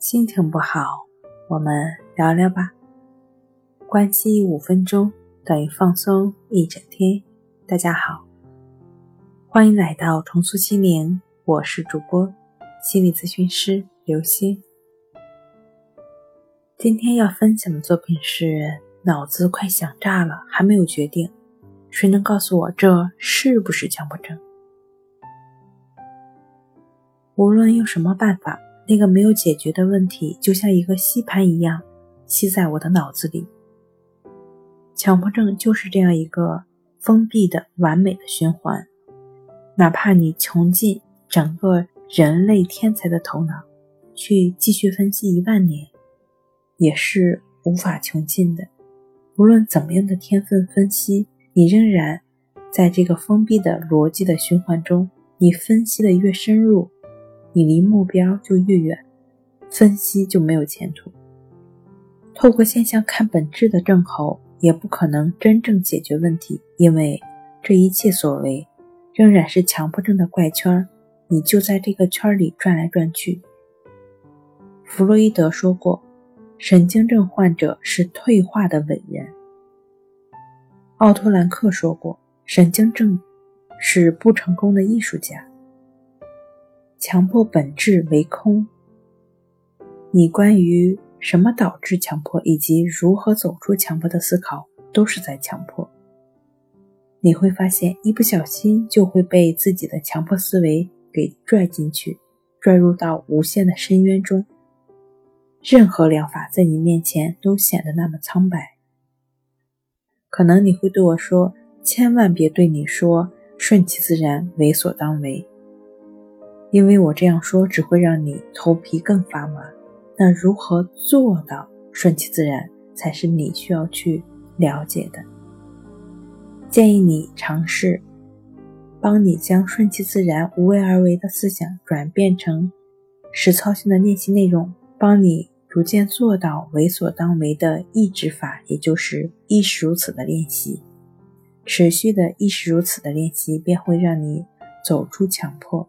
心情不好，我们聊聊吧。关机五分钟等于放松一整天。大家好，欢迎来到重塑心灵，我是主播心理咨询师刘星。今天要分享的作品是：脑子快想炸了，还没有决定，谁能告诉我这是不是强迫症？无论用什么办法。那个没有解决的问题，就像一个吸盘一样吸在我的脑子里。强迫症就是这样一个封闭的完美的循环，哪怕你穷尽整个人类天才的头脑去继续分析一万年，也是无法穷尽的。无论怎么样的天分分析，你仍然在这个封闭的逻辑的循环中，你分析的越深入。你离目标就越远，分析就没有前途。透过现象看本质的症候，也不可能真正解决问题，因为这一切所为仍然是强迫症的怪圈，你就在这个圈里转来转去。弗洛伊德说过，神经症患者是退化的伟人。奥托兰克说过，神经症是不成功的艺术家。强迫本质为空。你关于什么导致强迫以及如何走出强迫的思考，都是在强迫。你会发现，一不小心就会被自己的强迫思维给拽进去，拽入到无限的深渊中。任何疗法在你面前都显得那么苍白。可能你会对我说：“千万别对你说顺其自然，为所当为。”因为我这样说只会让你头皮更发麻。那如何做到顺其自然，才是你需要去了解的。建议你尝试，帮你将顺其自然、无为而为的思想转变成实操性的练习内容，帮你逐渐做到为所当为的意志法，也就是亦是如此的练习。持续的亦是如此的练习，便会让你走出强迫。